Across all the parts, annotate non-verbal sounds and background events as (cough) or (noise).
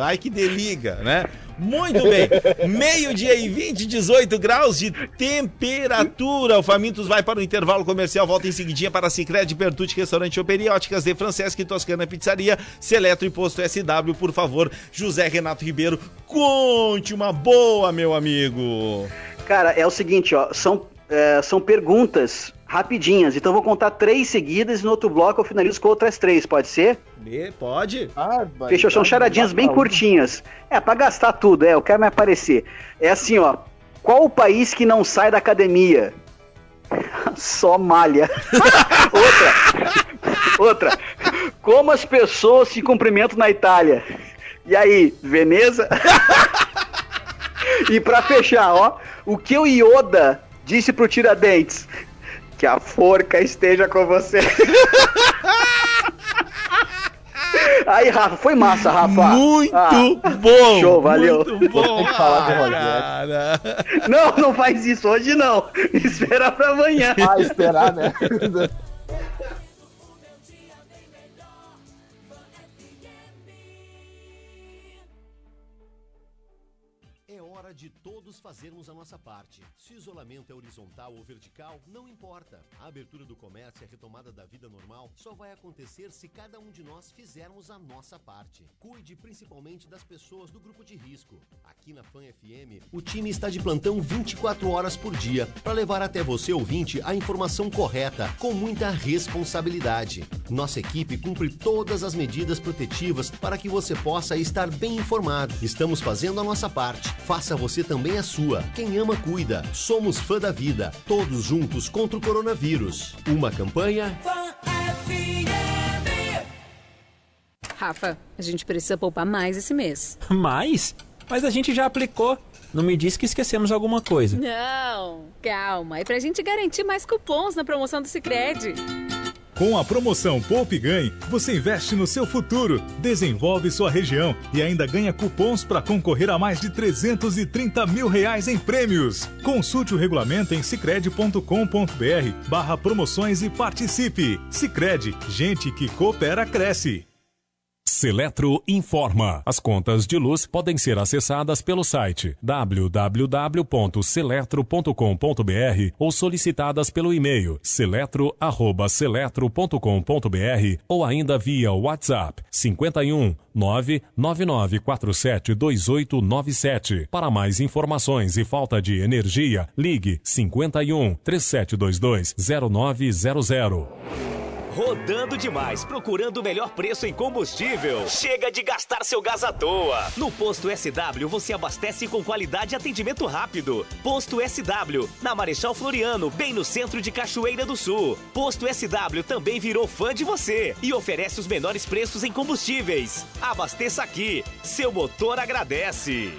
Ai que deliga, né? Muito bem. (laughs) Meio-dia e 20, 18 graus de temperatura. O Famintos vai para o intervalo comercial. Volta em seguidinha para a Cicred, Bertucci, Restaurante Choperia, Óticas de Francesca Toscana Pizzaria, Seletro e Posto SW, por favor. José Renato Ribeiro, conte uma boa, meu amigo. Cara, é o seguinte, ó. São, é, são perguntas rapidinhas. Então eu vou contar três seguidas e no outro bloco eu finalizo com outras três, pode ser? Pode. Ah, Fechou, são charadinhas bem curtinhas. É, pra gastar tudo, é, eu quero me aparecer. É assim, ó. Qual o país que não sai da academia? (laughs) Só malha. (laughs) outra. (laughs) Outra. Como as pessoas se cumprimentam na Itália? E aí, Veneza? e pra fechar, ó. O que o Yoda disse pro Tiradentes? Que a forca esteja com você. (laughs) Aí, Rafa, foi massa, Rafa. Muito ah, bom. Show, valeu. Muito bom. Tem que falar de Rogério. Não, não faz isso hoje não. Espera pra amanhã. Ah, esperar, né? (laughs) isolamento é horizontal ou vertical, não importa. A abertura do comércio e a retomada da vida normal só vai acontecer se cada um de nós fizermos a nossa parte. Cuide principalmente das pessoas do grupo de risco. Aqui na Fan FM, o time está de plantão 24 horas por dia para levar até você, ouvinte, a informação correta, com muita responsabilidade. Nossa equipe cumpre todas as medidas protetivas para que você possa estar bem informado. Estamos fazendo a nossa parte. Faça você também a sua. Quem ama, cuida. Somos fã da vida. Todos juntos contra o coronavírus. Uma campanha. Rafa, a gente precisa poupar mais esse mês. (laughs) Mais? Mas a gente já aplicou. Não me disse que esquecemos alguma coisa. Não, calma. É pra gente garantir mais cupons na promoção do Cicred. Com a promoção Poupe Ganhe, você investe no seu futuro, desenvolve sua região e ainda ganha cupons para concorrer a mais de 330 mil reais em prêmios. Consulte o regulamento em cicred.com.br barra promoções e participe. Cicred, gente que coopera cresce. Seletro informa. As contas de luz podem ser acessadas pelo site www.seletro.com.br ou solicitadas pelo e-mail seletro@seletro.com.br ou ainda via WhatsApp 51 999472897. Para mais informações e falta de energia, ligue 51 3722 0900. Rodando demais, procurando o melhor preço em combustível. Chega de gastar seu gás à toa. No Posto SW você abastece com qualidade e atendimento rápido. Posto SW, na Marechal Floriano, bem no centro de Cachoeira do Sul. Posto SW também virou fã de você e oferece os menores preços em combustíveis. Abasteça aqui, seu motor agradece.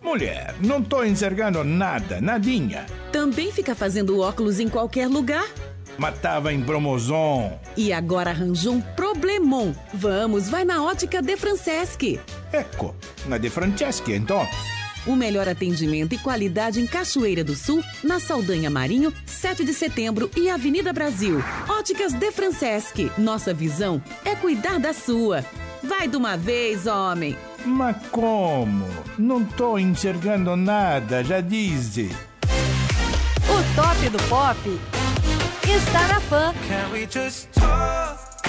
Mulher, não tô enxergando nada, nadinha. Também fica fazendo óculos em qualquer lugar? Matava em Bromozon. E agora arranjou um problemon. Vamos, vai na ótica De Franceschi. Ecco, na De Franceschi, então. O melhor atendimento e qualidade em Cachoeira do Sul, na Saldanha Marinho, 7 de setembro e Avenida Brasil. Óticas De Franceschi. Nossa visão é cuidar da sua. Vai de uma vez, homem. Mas como? Não tô enxergando nada, já disse. O top do pop está na fã. Can we just talk?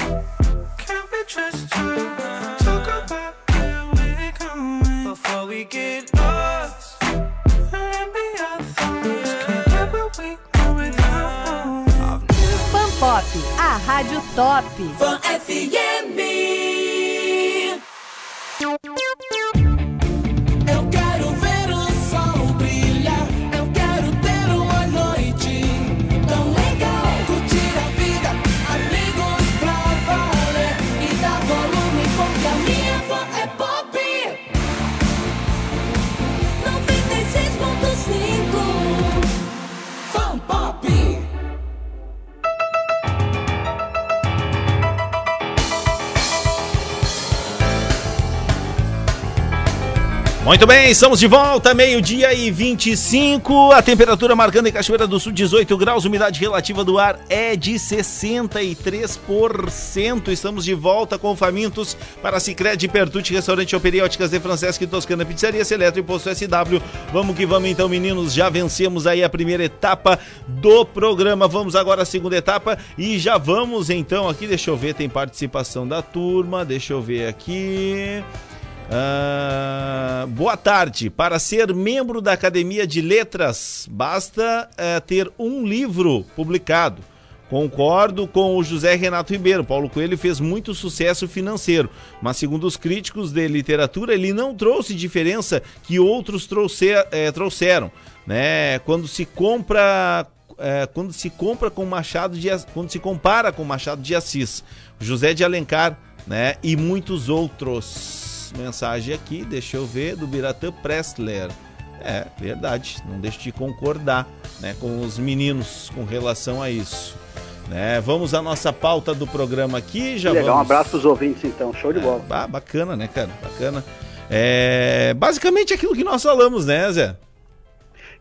Can we just talk? Talk about where we're going before we get lost. And be our thoughts. Can't get where we going now. Fan Pop, a rádio top. Fan FM. Muito bem, estamos de volta, meio-dia e 25. A temperatura marcando em Cachoeira do Sul 18 graus, umidade relativa do ar é de 63%. Estamos de volta com famintos para Cicred, Pertute, Restaurante Operi, Óticas de Francesco e Toscana Pizzaria, Seletro e Posto SW. Vamos que vamos então, meninos. Já vencemos aí a primeira etapa do programa. Vamos agora à segunda etapa e já vamos então aqui. Deixa eu ver, tem participação da turma. Deixa eu ver aqui. Ah, boa tarde. Para ser membro da Academia de Letras, basta eh, ter um livro publicado. Concordo com o José Renato Ribeiro. Paulo Coelho fez muito sucesso financeiro, mas segundo os críticos de literatura, ele não trouxe diferença que outros trouxer- eh, trouxeram. Né? Quando se compra é, quando se compra com Machado de quando se compara com Machado de Assis, José de Alencar, né, e muitos outros. Mensagem aqui, deixa eu ver, do Biratã Pressler. É, verdade, não deixo de concordar, né, com os meninos com relação a isso. Né, vamos à nossa pauta do programa aqui, já Legal, um vamos... abraço pros ouvintes então, show de bola. Ah, bacana, né, cara? Bacana. É, basicamente aquilo que nós falamos, né, Zé?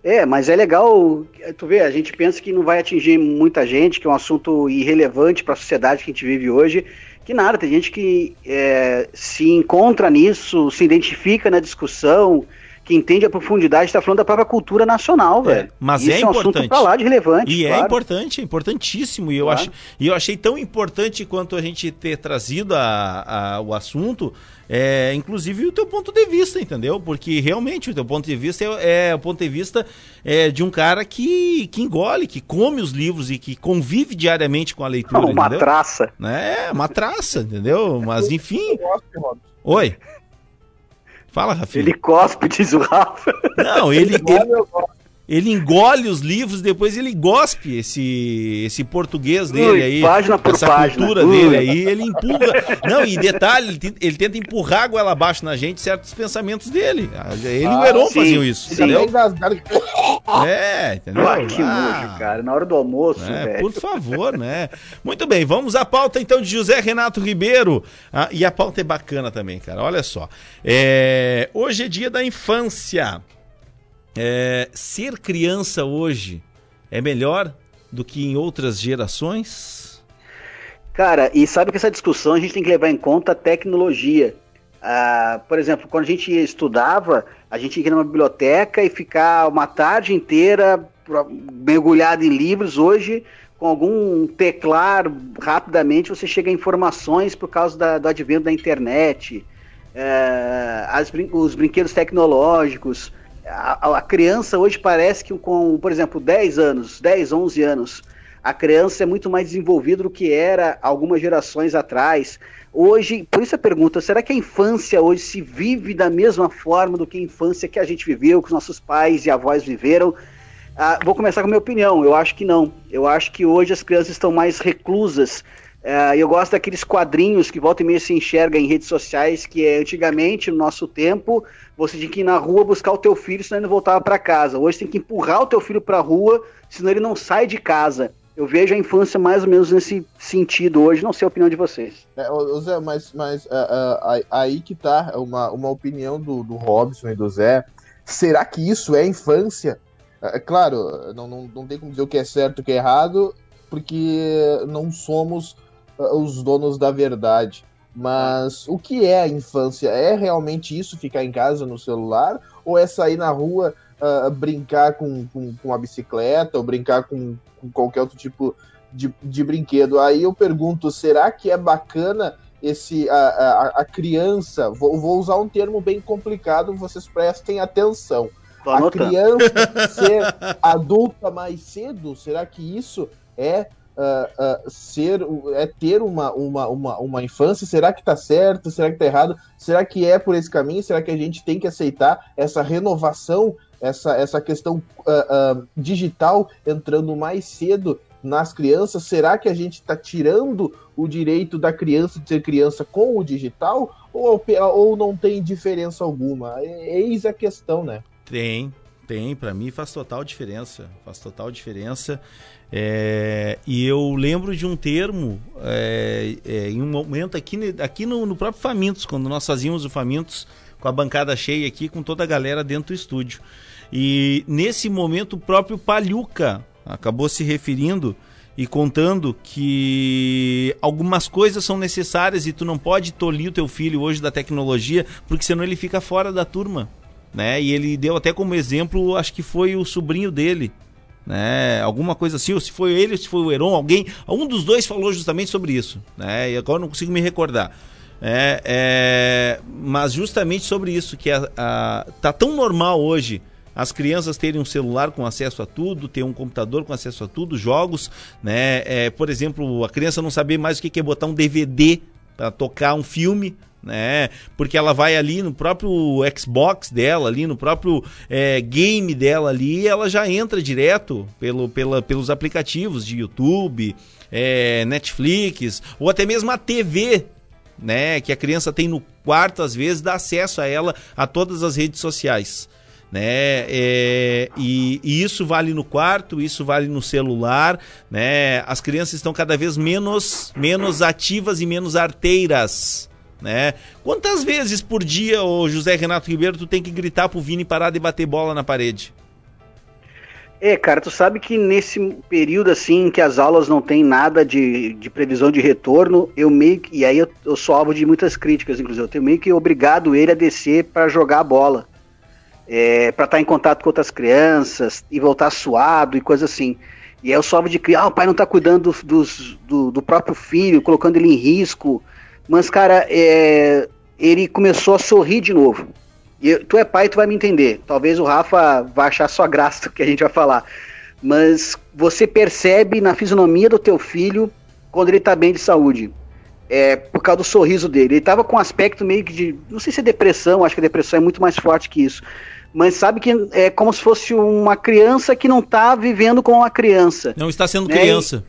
É, mas é legal, tu vê, a gente pensa que não vai atingir muita gente, que é um assunto irrelevante para a sociedade que a gente vive hoje, que nada, tem gente que é, se encontra nisso, se identifica na discussão, que entende a profundidade, está falando da própria cultura nacional, velho. Mas Isso é é um assunto importante. pra lá de relevante, E é claro. importante, é importantíssimo. E eu, Claro. ach, e eu achei tão importante quanto a gente ter trazido a, a- o assunto, é, inclusive o teu ponto de vista, entendeu? Porque realmente o teu ponto de vista é, é o ponto de vista é, de um cara que, que engole, que come os livros e que convive diariamente com a leitura. Uma entendeu? traça. É, uma traça, entendeu? Mas enfim. Oi. Fala, Rafinha. Ele cospe, diz o Rafa. Não, ele, ele, ele engole os livros, depois ele gospe esse, esse português dele Ui, aí. página por essa página. cultura Ui. dele aí, ele empurra. Não, e detalhe, ele, te- ele tenta empurrar a goela abaixo na gente certos pensamentos dele. Ele e o Ah, Heron sim, faziam isso, sim. entendeu? É, entendeu? Ah, que Ah, nojo, cara, na hora do almoço, é, velho. por favor, né? Muito bem, vamos à pauta então de José Renato Ribeiro. Ah, e a pauta é bacana também, cara. Olha só. É, hoje é dia da infância. É, ser criança hoje é melhor do que em outras gerações? Cara, e sabe que essa discussão a gente tem que levar em conta a tecnologia. Ah, por exemplo, quando a gente estudava, a gente ir numa biblioteca e ficar uma tarde inteira mergulhado em livros. Hoje, com algum teclar, rapidamente você chega a informações por causa da- do advento da internet, eh, as os brinquedos tecnológicos. A, a- criança hoje parece que com, por exemplo, 10 anos, 10, 11 anos, a criança é muito mais desenvolvida do que era algumas gerações atrás. Hoje, por isso a pergunta, será que a infância hoje se vive da mesma forma do que a infância que a gente viveu, que os nossos pais e avós viveram? Ah, vou começar com a minha opinião, eu acho que não. Eu acho que hoje as crianças estão mais reclusas. Ah, eu gosto daqueles quadrinhos que volta e meia se enxerga em redes sociais, que é antigamente, no nosso tempo, você tinha que ir na rua buscar o teu filho, senão ele não voltava para casa. Hoje tem que empurrar o teu filho para a rua, senão ele não sai de casa. Eu vejo a infância mais ou menos nesse sentido hoje, não sei a opinião de vocês. É, Zé, mas, mas ah, ah, aí- que tá uma, uma opinião do, do Robson e do Zé. Será que isso é infância? É claro, não, não, não tem como dizer o que é certo e o que é errado, porque não somos os donos da verdade. Mas o que é a infância? É realmente isso, ficar em casa no celular? Ou é sair na rua, ah, brincar com, com, com a bicicleta, ou brincar com, com qualquer outro tipo de, de brinquedo? Aí eu pergunto, será que é bacana esse a, a, a criança? Vou, vou usar um termo bem complicado, vocês prestem atenção. A criança (laughs) ser adulta mais cedo, será que isso é ah, ah, ser é ter uma, uma, uma, uma infância? Será que tá certo? Será que tá errado? Será que é por esse caminho? Será que a gente tem que aceitar essa renovação, essa, essa questão ah, digital entrando mais cedo nas crianças? Será que a gente está tirando o direito da criança de ser criança com o digital? Ou, ou não tem diferença alguma? Eis a questão, né? Tem, tem. Pra mim faz total diferença. Faz total diferença. É, e eu lembro de um termo é, é, em um momento aqui, aqui no, no próprio Famintos, quando nós fazíamos o Famintos, com a bancada cheia aqui, com toda a galera dentro do estúdio. E nesse momento o próprio Palhuca acabou se referindo e contando que algumas coisas são necessárias e tu não pode tolir o teu filho hoje da tecnologia, porque senão ele fica fora da turma, né? E ele deu até como exemplo, acho que foi o sobrinho dele, né? Alguma coisa assim, ou se foi ele, ou se foi o Heron, alguém, um dos dois falou justamente sobre isso, né? E agora não consigo me recordar. É, é, mas justamente sobre isso, que a, a, tá tão normal hoje as crianças terem um celular com acesso a tudo, ter um computador com acesso a tudo, jogos, né? É, por exemplo, a criança não saber mais o que é botar um DVD para tocar um filme, né? Porque ela vai ali no próprio Xbox dela, ali no próprio é, game dela ali, ela já entra direto pelo, pela, pelos aplicativos de YouTube, é, Netflix, ou até mesmo a TV, né? Que a criança tem no quarto, às vezes, dá acesso a ela a todas as redes sociais né? É, e, e, isso vale no quarto, isso vale no celular, né? As crianças estão cada vez menos, menos ativas e menos arteiras, né? Quantas vezes por dia, o José Renato Ribeiro, tu tem que gritar pro Vini parar de bater bola na parede? É, cara, tu sabe que nesse período assim que as aulas não tem nada de, de previsão de retorno, eu meio que, e aí eu, eu sou alvo de muitas críticas, inclusive, eu tenho meio que obrigado ele a descer para jogar a bola é, para estar tá em contato com outras crianças e voltar suado e coisa assim. E aí eu soube de que ah, o pai não está cuidando dos, do, do, próprio filho, colocando ele em risco. Mas, cara, é, ele começou a sorrir de novo. E tu é pai, tu vai me entender. Talvez o Rafa vá achar só graça do que a gente vai falar. Mas você percebe na fisionomia do teu filho quando ele está bem de saúde. É, por causa do sorriso dele. Ele estava com um aspecto meio que de. Não sei se é depressão, acho que a depressão é muito mais forte que isso mas sabe que é como se fosse uma criança que não está vivendo como uma criança. Não está sendo né? criança.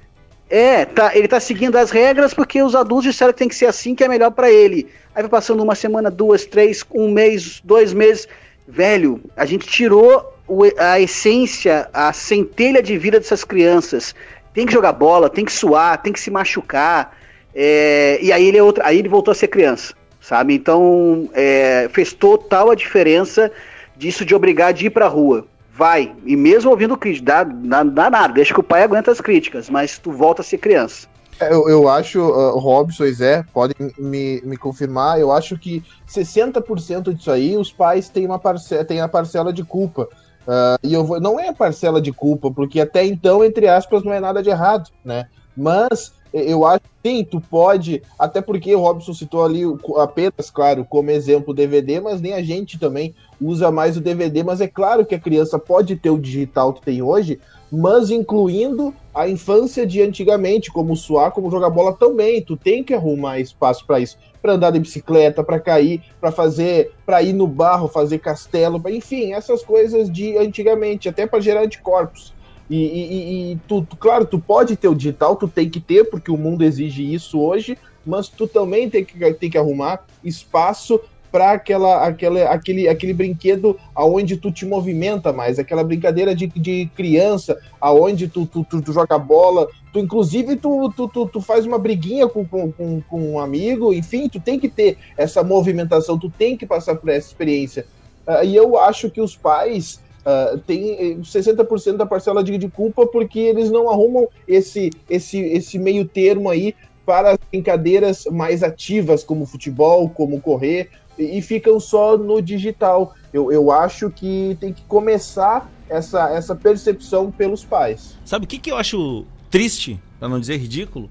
É, tá, ele está seguindo as regras porque os adultos disseram que tem que ser assim, que é melhor para ele. Aí vai passando uma semana, duas, três, um mês, dois meses. Velho, a gente tirou o, a essência, a centelha de vida dessas crianças. Tem que jogar bola, tem que suar, tem que se machucar. É, e aí ele, é outra, aí ele voltou a ser criança, sabe? Então é, fez total a diferença disso de obrigar de ir pra rua. Vai, e mesmo ouvindo crítica, dá, dá, dá nada, deixa que o pai aguenta as críticas, mas tu volta a ser criança. É, eu, eu acho, uh, Robson e Zé, podem me, me confirmar, eu acho que 60% disso aí os pais têm, uma parcela, têm a parcela de culpa. Uh, e eu vou, não é a parcela de culpa, porque até então, entre aspas, não é nada de errado, né? Mas eu acho que sim, tu pode, até porque o Robson citou ali apenas, claro, como exemplo o DVD, mas nem a gente também usa mais o DVD, mas é claro que a criança pode ter o digital que tem hoje, mas incluindo a infância de antigamente, como suar, como jogar bola também, tu tem que arrumar espaço para isso, para andar de bicicleta, para cair, para fazer, para ir no barro, fazer castelo, enfim, essas coisas de antigamente, até para gerar anticorpos. E, e, e tu, claro, tu pode ter o digital, tu tem que ter, porque o mundo exige isso hoje, mas tu também tem que, tem que arrumar espaço para aquela, aquela, aquele, aquele brinquedo aonde tu te movimenta mais, aquela brincadeira de, de criança, aonde tu, tu, tu, tu joga bola, tu inclusive tu, tu, tu, tu, faz uma briguinha com, com, com, com um amigo, enfim, tu tem que ter essa movimentação, tu tem que passar por essa experiência. Uh, e eu acho que os pais Uh, tem 60% da parcela de, de, culpa porque eles não arrumam esse, esse, esse meio termo aí para as brincadeiras mais ativas, como futebol, como correr, e, e ficam só no digital. Eu, eu acho que tem que começar essa, essa percepção pelos pais. Sabe o que, que eu acho triste, para não dizer ridículo?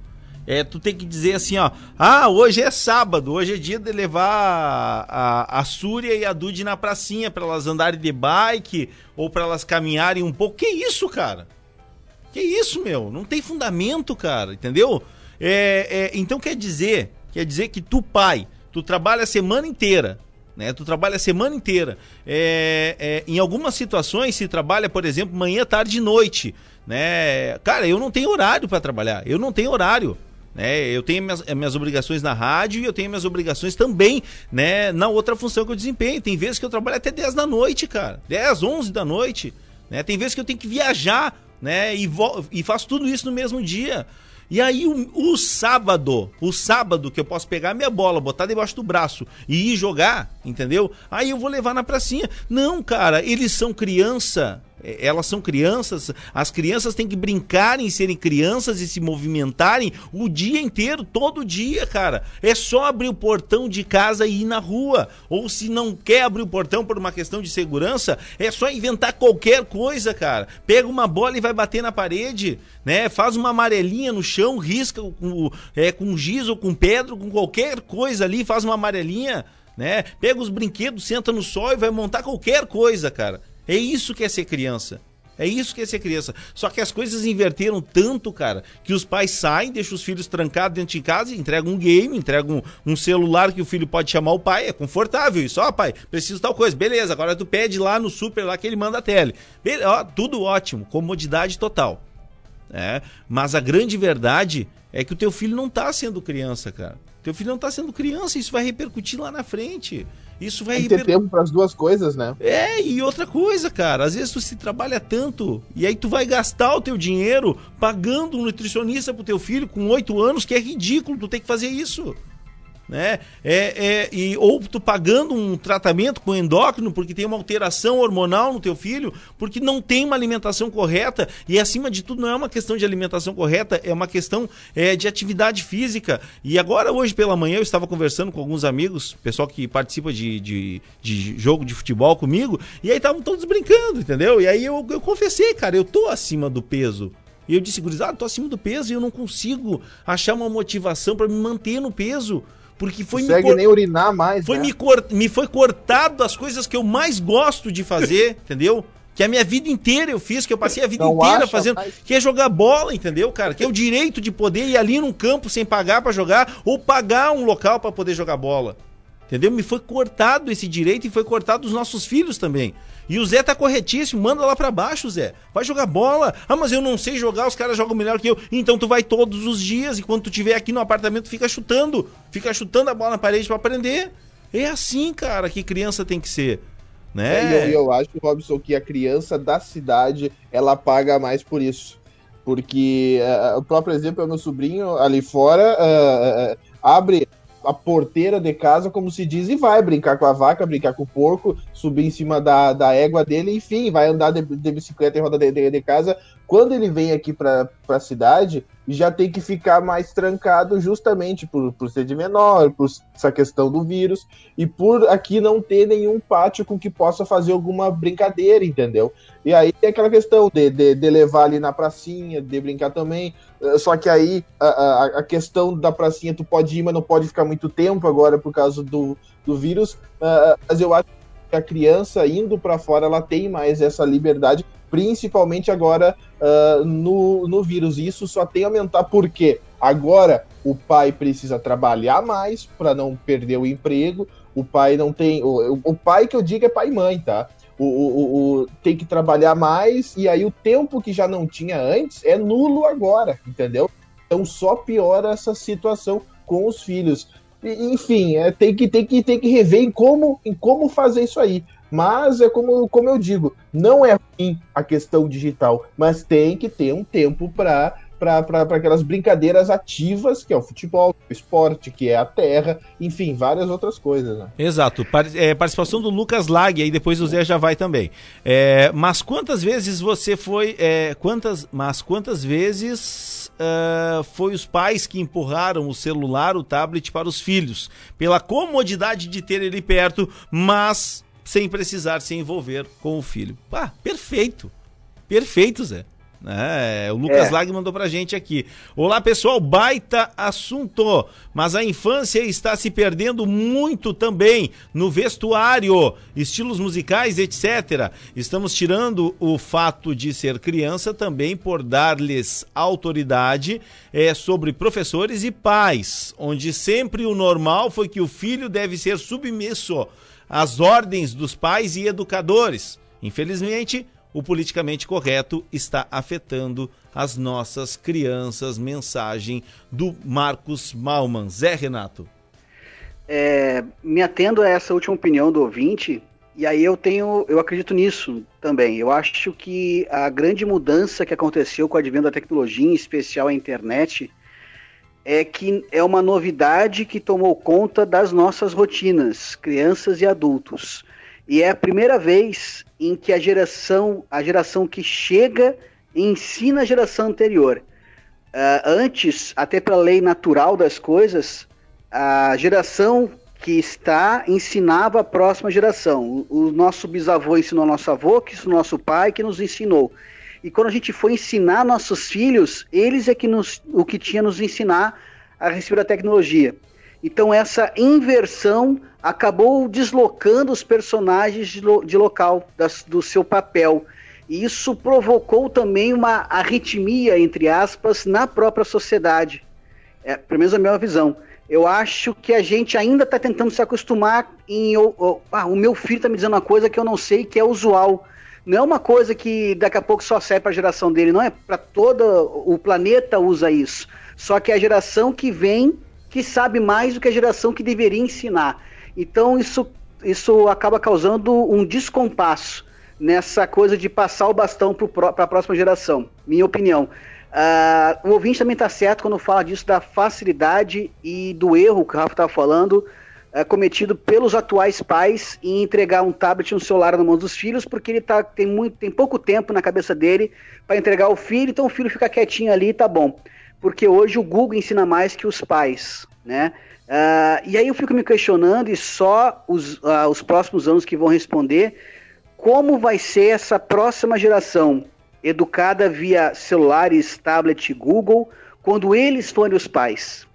É, tu tem que dizer assim, ó, ah, hoje é sábado, hoje é dia de levar a, a, Súria e a Dude na pracinha para elas andarem de bike ou para elas caminharem um pouco. Que isso, cara? Que isso, meu? Não tem fundamento, cara, entendeu? É, é, então quer dizer, quer dizer que tu, pai, tu trabalha a semana inteira, né? Tu trabalha a semana inteira. É, é, em algumas situações se trabalha, por exemplo, manhã, tarde e noite, né? Cara, eu não tenho horário para trabalhar. Eu não tenho horário. Né? Eu tenho minhas, minhas obrigações na rádio e eu tenho minhas obrigações também né, na outra função que eu desempenho. Tem vezes que eu trabalho até 10 da noite, cara. 10, 11 da noite. Né? Tem vezes que eu tenho que viajar né, e, e faço tudo isso no mesmo dia. E aí o, o sábado, o sábado que eu posso pegar minha bola, botar debaixo do braço e ir jogar, entendeu? Aí eu vou levar na pracinha. Não, cara, eles são criança. É, Elas são crianças, as crianças têm que brincarem, serem crianças e se movimentarem o dia inteiro, todo dia, cara. É só abrir o portão de casa e ir na rua. Ou se não quer abrir o portão por uma questão de segurança, é só inventar qualquer coisa, cara. Pega uma bola e vai bater na parede, né? Faz uma amarelinha no chão, risca com, é, com giz ou com pedra, com qualquer coisa ali, faz uma amarelinha, né? Pega os brinquedos, senta no sol e vai montar qualquer coisa, cara. É isso que é ser criança. É isso que é ser criança. Só que as coisas inverteram tanto, cara, que os pais saem, deixam os filhos trancados dentro de casa, entregam um game, entregam um, um celular que o filho pode chamar o pai. É confortável isso. Ó, pai, preciso tal coisa. Beleza, agora tu pede lá no super lá que ele manda a tele. Ó, tudo ótimo, comodidade total. É, mas a grande verdade é que o teu filho não tá sendo criança, cara. Teu filho não tá sendo criança, isso vai repercutir lá na frente. Isso vai Tem que ter repercutir. tempo para as duas coisas, né? É, e outra coisa, cara, às vezes tu se trabalha tanto e aí tu vai gastar o teu dinheiro pagando um nutricionista pro teu filho com oito anos, que é ridículo tu ter que fazer isso. Né? É, é, e, ou tu pagando um tratamento com endócrino porque tem uma alteração hormonal no teu filho, porque não tem uma alimentação correta, e acima de tudo não é uma questão de alimentação correta, é uma questão é, de atividade física. E agora, hoje pela manhã, eu estava conversando com alguns amigos, pessoal que participa de, de, de jogo de futebol comigo, e aí estavam todos brincando, entendeu? E aí eu, eu confessei, cara, eu tô acima do peso. E eu disse, gurizada, tô acima do peso e eu não consigo achar uma motivação para me manter no peso. Porque foi me Consegue cor- nem urinar mais, foi né? me, cor- me foi cortado as coisas que eu mais gosto de fazer, (laughs) entendeu? Que a minha vida inteira eu fiz, que eu passei a vida Não inteira acha fazendo, mais? que é jogar bola, entendeu, cara? Que é o direito de poder ir ali num campo sem pagar pra jogar ou pagar um local pra poder jogar bola. Entendeu? Me foi cortado esse direito e foi cortado dos nossos filhos também. E o Zé tá corretíssimo, manda lá pra baixo, Zé. Vai jogar bola. Ah, mas eu não sei jogar, os caras jogam melhor que eu. Então tu vai todos os dias e quando tu estiver aqui no apartamento fica chutando, fica chutando a bola na parede pra aprender. É assim, cara, que criança tem que ser, É, né? e eu, eu acho, Robson, que a criança da cidade, ela paga mais por isso. Porque eh, o próprio exemplo é o meu sobrinho ali fora, eh, eh, abre a porteira de casa, como se diz, e vai brincar com a vaca, brincar com o porco, subir em cima da, da égua dele, enfim, vai andar de, de bicicleta em roda de, de, de casa. Quando ele vem aqui para a cidade, já tem que ficar mais trancado justamente por, por ser de menor, por essa questão do vírus, e por aqui não ter nenhum pátio com que possa fazer alguma brincadeira, entendeu? E aí tem aquela questão de, de, de levar ali na pracinha, de brincar também. eh, Só que aí a, a, a questão da pracinha, tu pode ir, mas não pode ficar muito tempo agora por causa do, do vírus. ah, mas eu acho a criança indo para fora, ela tem mais essa liberdade, principalmente agora ah, no, no vírus. E isso só tem a aumentar porque agora o pai precisa trabalhar mais para não perder o emprego. O pai não tem. O, o pai que eu digo é pai e mãe, tá? O, o, o- tem que trabalhar mais, e aí o tempo que já não tinha antes é nulo agora, entendeu? Então só piora essa situação com os filhos. Enfim, é, tem, que, tem, que, tem que rever em como, em como fazer isso aí. Mas é como, como eu digo, não é ruim a questão digital, mas tem que ter um tempo para para aquelas brincadeiras ativas, que é o futebol, o esporte, que é a terra, enfim, várias outras coisas, né? Exato. Par- é, participação do Lucas Lag, aí depois o Zé já vai também. É, mas quantas vezes você foi. é, quantas, mas quantas vezes ah, foi os pais que empurraram o celular, o tablet para os filhos? Pela comodidade de ter ele perto, mas sem precisar se envolver com o filho. Ah, perfeito. Perfeito, Zé. É, o Lucas É. Lag mandou pra gente aqui. Olá, pessoal, baita assunto. Mas a infância está se perdendo muito também no vestuário, estilos musicais, etc. Estamos tirando o fato de ser criança também por dar-lhes autoridade é, sobre professores e pais, onde sempre o normal foi que o filho deve ser submisso às ordens dos pais e educadores. Infelizmente, o politicamente correto está afetando as nossas crianças. Mensagem do Marcos Malman. Zé Renato. É, me atendo a essa última opinião do ouvinte, e aí eu tenho, eu acredito nisso também. Eu acho que a grande mudança que aconteceu com o advento da tecnologia, em especial a internet, é que é uma novidade que tomou conta das nossas rotinas, crianças e adultos. E é a primeira vez em que a geração, a geração que chega ensina a geração anterior. Ah, antes, até pela lei natural das coisas, a geração que está ensinava a próxima geração. O, o nosso bisavô ensinou nosso avô, que ensinou nosso pai, que nos ensinou. E quando a gente foi ensinar nossos filhos, eles é que nos, o que tinha nos ensinar a respeito da tecnologia. Então essa inversão acabou deslocando os personagens de, lo- de local das- do seu papel. E isso provocou também uma arritmia, entre aspas, na própria sociedade. É, pelo menos a minha visão. Eu acho que a gente ainda está tentando se acostumar em. o- o- ah, o meu filho está me dizendo uma coisa que eu não sei que é usual. Não é uma coisa que daqui a pouco só serve para a geração dele, não é para todo o planeta usa isso. Só que é a geração que vem que sabe mais do que a geração que deveria ensinar. Então isso, isso acaba causando um descompasso nessa coisa de passar o bastão para a próxima geração, minha opinião. Ah, o ouvinte também está certo quando fala disso da facilidade e do erro que o Rafa estava falando, ah, cometido pelos atuais pais em entregar um tablet e um celular na mão dos filhos, porque ele tá, tem, muito, tem pouco tempo na cabeça dele para entregar o filho, então o filho fica quietinho ali e tá bom. Porque hoje o Google ensina mais que os pais, né? Ah, e aí eu fico me questionando, e só os, ah, os próximos anos que vão responder, como vai ser essa próxima geração educada via celulares, tablet, Google, quando eles forem os pais?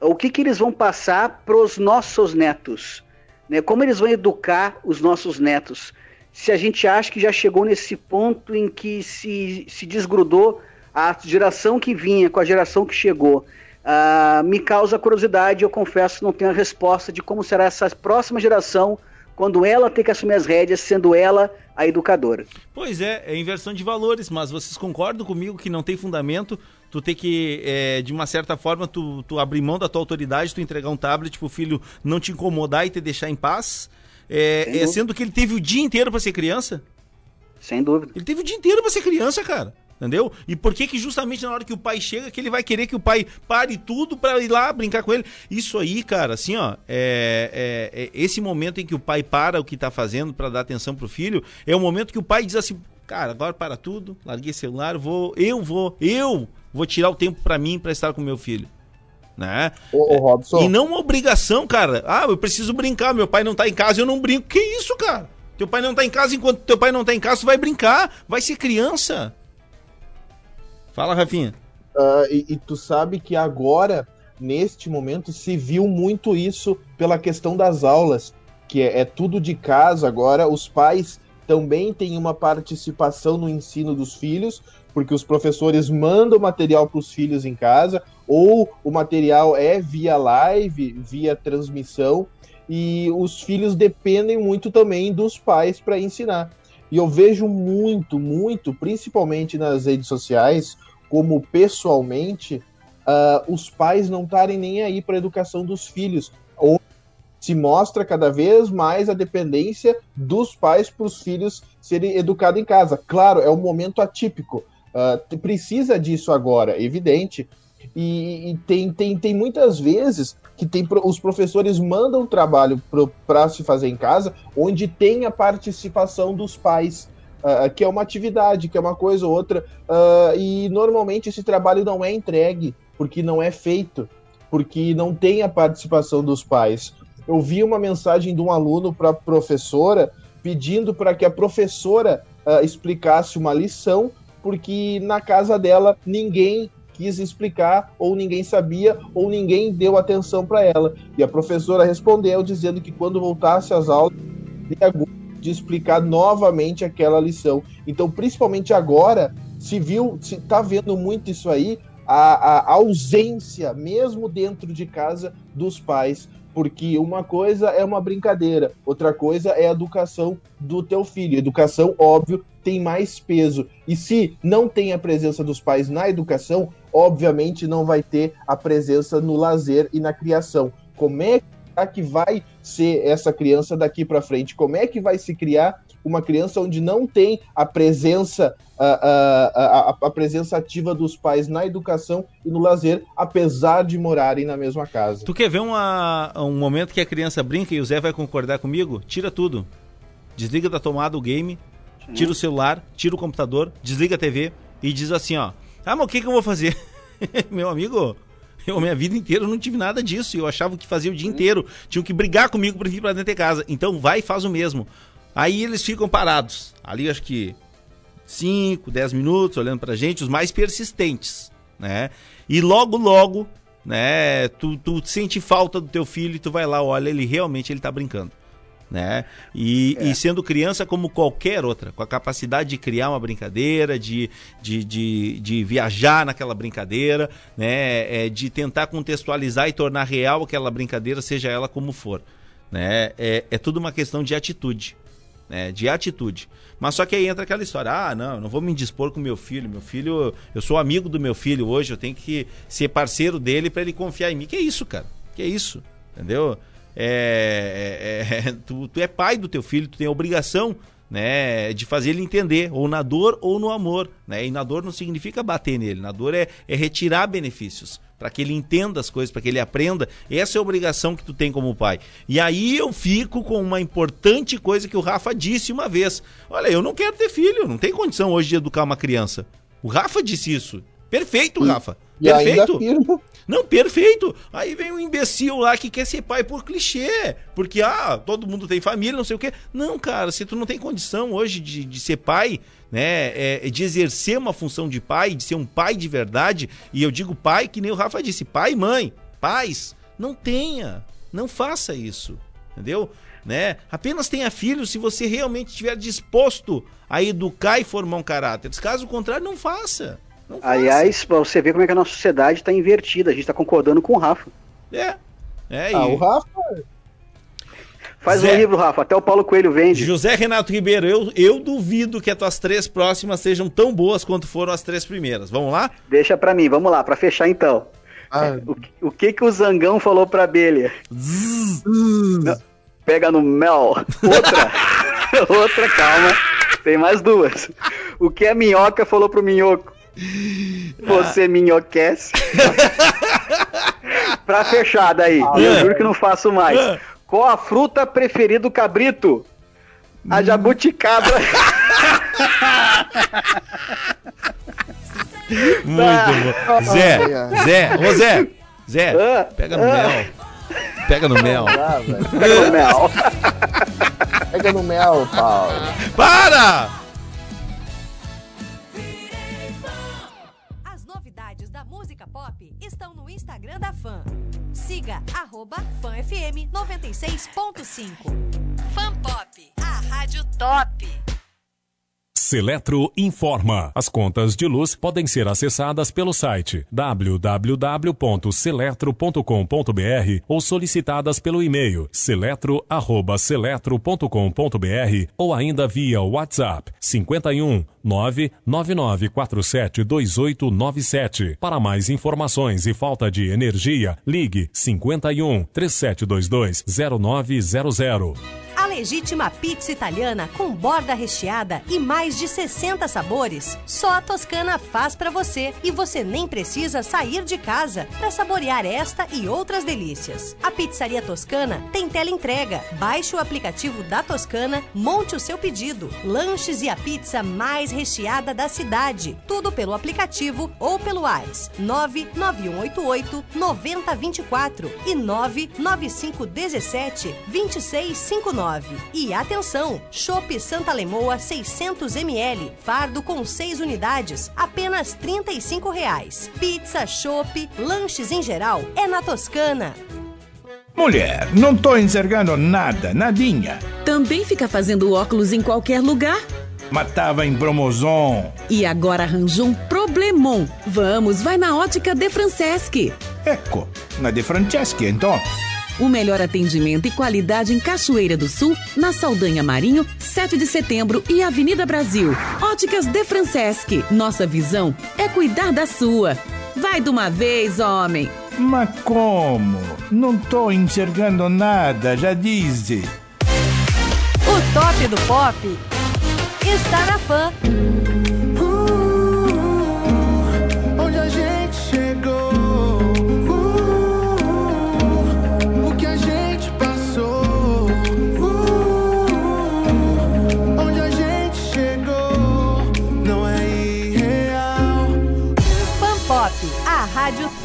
O que, que eles vão passar para os nossos netos? Né? Como eles vão educar os nossos netos? Se a gente acha que já chegou nesse ponto em que se, se desgrudou a geração que vinha com a geração que chegou, ah, me causa curiosidade. Eu confesso que não tenho a resposta de como será essa próxima geração quando ela ter que assumir as rédeas, sendo ela a educadora. Pois é, é inversão de valores, mas vocês concordam comigo que não tem fundamento tu ter que, é, de uma certa forma, tu, tu abrir mão da tua autoridade, tu entregar um tablet pro filho não te incomodar e te deixar em paz? É, é, sendo que ele teve o dia inteiro pra ser criança? Sem dúvida. Ele teve o dia inteiro pra ser criança, cara. Entendeu? E por que que justamente na hora que o pai chega que ele vai querer que o pai pare tudo pra ir lá brincar com ele? Isso aí, cara, assim, ó, é, é- é- esse momento em que o pai para o que tá fazendo pra dar atenção pro filho, é o momento que o pai diz assim, cara, agora para tudo, larguei celular, vou, eu vou, eu vou tirar o tempo pra mim pra estar com meu filho. Né? Ô, ô, Robson. E não uma obrigação, cara. Ah, eu preciso brincar, meu pai não tá em casa, eu não brinco. Que isso, cara? Teu pai não tá em casa, enquanto teu pai não tá em casa, tu vai brincar, vai ser criança. Fala, Rafinha. Ah, e, e tu sabe que agora, neste momento, se viu muito isso pela questão das aulas, que é, é tudo de casa agora. Os pais também têm uma participação no ensino dos filhos, porque os professores mandam material para os filhos em casa, ou o material é via live, via transmissão, e os filhos dependem muito também dos pais para ensinar. E eu vejo muito, muito, principalmente nas redes sociais, como pessoalmente, ah, os pais não estarem nem aí para a educação dos filhos. Ou se mostra cada vez mais a dependência dos pais para os filhos serem educados em casa. Claro, é um momento atípico. ah, precisa disso agora, evidente. E, e tem, tem, tem muitas vezes que tem, os professores mandam trabalho para se fazer em casa, onde tem a participação dos pais. Ah, que é uma atividade, que é uma coisa ou outra, ah, e normalmente esse trabalho não é entregue, porque não é feito, porque não tem a participação dos pais. Eu vi uma mensagem de um aluno para a professora pedindo para que a professora ah, explicasse uma lição, porque na casa dela ninguém quis explicar, ou ninguém sabia, ou ninguém deu atenção para ela. E a professora respondeu dizendo que quando voltasse às aulas, teria de explicar novamente aquela lição. Então, principalmente agora, se viu, se tá vendo muito isso aí, a, a ausência, mesmo dentro de casa, dos pais. Porque uma coisa é uma brincadeira, outra coisa é a educação do teu filho. Educação, óbvio, tem mais peso. E se não tem a presença dos pais na educação, obviamente não vai ter a presença no lazer e na criação. Como é que vai ser essa criança daqui para frente? Como é que vai se criar uma criança onde não tem a presença a, a, a, a presença ativa dos pais na educação e no lazer, apesar de morarem na mesma casa? Tu quer ver uma, um momento que a criança brinca e o Zé vai concordar comigo? Tira tudo. Desliga da tomada o game, tira o celular, tira o computador, desliga a TV e diz assim, ó. Ah, mas o que, que eu vou fazer? (laughs) Meu amigo, eu minha vida inteira não tive nada disso. Eu achava que fazia o dia inteiro. Tinham que brigar comigo pra vir pra dentro de casa. Então vai e faz o mesmo. Aí eles ficam parados. Ali acho que 5, 10 minutos olhando pra gente, os mais persistentes, né? E logo, logo, né, tu, tu sente falta do teu filho e tu vai lá, olha, ele realmente ele tá brincando. Né? E, e sendo criança como qualquer outra, com a capacidade de criar uma brincadeira, de, de, de, de viajar naquela brincadeira, né? É, de tentar contextualizar e tornar real aquela brincadeira, seja ela como for. Né? É, é tudo uma questão de atitude né, de atitude. Mas só que aí entra aquela história: ah, não, eu não vou me indispor com meu filho. Meu filho, eu sou amigo do meu filho hoje, eu tenho que ser parceiro dele para ele confiar em mim. Que é isso, cara? Que é isso? Entendeu? É, é, é, (laughs) tu, tu é pai do teu filho, tu tem a obrigação né, de fazer ele entender, ou na dor ou no amor. Né? E na dor não significa bater nele, na dor é, é retirar benefícios para que ele entenda as coisas, para que ele aprenda. Essa é a obrigação que tu tem como pai. E aí eu fico com uma importante coisa que o Rafa disse uma vez. Olha, eu não quero ter filho, não tem condição hoje de educar uma criança. O Rafa disse isso. Perfeito, Rafa. E Perfeito. Não, perfeito. Aí vem um imbecil lá que quer ser pai por clichê. Porque, ah, todo mundo tem família, não sei o quê. Não, cara, se tu não tem condição hoje de, de ser pai, né, é, de exercer uma função de pai, de ser um pai de verdade, e eu digo pai que nem o Rafa disse, pai e mãe, pais, não tenha, não faça isso, entendeu? Né? Apenas tenha filhos se você realmente estiver disposto a educar e formar um caráter. Caso contrário, não faça. Aliás, pra você ver como é que a nossa sociedade está invertida. A gente está concordando com o Rafa. É. É, Ah, e- o Rafa. Faz Zé. um livro, Rafa. Até o Paulo Coelho vende. José Renato Ribeiro, eu, eu duvido que as tuas três próximas sejam tão boas quanto foram as três primeiras. Vamos lá? Deixa pra mim, vamos lá, pra fechar então. Ah, O, que- o que que o Zangão falou pra abelha? Não, Pega no mel. Outra. (laughs) Outra, calma. Tem mais duas. O que a minhoca falou pro minhoco? Você minhoquece. (laughs) pra fechar daí, eu juro que não faço mais. Qual a fruta preferida do cabrito? A jabuticabra. (laughs) Muito bom. Zé. Zé, ô Zé, Zé, Ah, pega no ah. mel. Pega no mel. Ah. Pega no mel. (laughs) Pega no mel, Paulo. Para! Siga arroba FanFM 96.5. Fan Pop, a rádio top. Seletro informa. As contas de luz podem ser acessadas pelo site www.seletro.com.br ou solicitadas pelo e-mail seletro@seletro.com.br ou ainda via WhatsApp 51 99947 2897. Para mais informações e falta de energia, ligue 51 3722 0900. Legítima pizza italiana com borda recheada e mais de 60 sabores. Só a Toscana faz pra você e você nem precisa sair de casa para saborear esta e outras delícias. A Pizzaria Toscana tem tela entrega. Baixe o aplicativo da Toscana, monte o seu pedido. Lanches e a pizza mais recheada da cidade. Tudo pelo aplicativo ou pelo AIS 99188 9024 e 99517 2659. E atenção, Chopp Santa Lemoa 600 ml, fardo com 6 unidades, apenas 35 reais. Pizza, chopp, lanches em geral é na Toscana. Mulher, não tô enxergando nada, nadinha. Também fica fazendo óculos em qualquer lugar? Mas tava em promoção. E agora arranjou um problemon. Vamos, vai na ótica De Franceschi. Ecco, na De Franceschi, então. O melhor atendimento e qualidade em Cachoeira do Sul, na Saldanha Marinho, 7 de setembro e Avenida Brasil. Óticas De Franceschi. Nossa visão é cuidar da sua. Vai de uma vez, homem. Mas como? Não tô enxergando nada, já disse. O top do pop está na fã.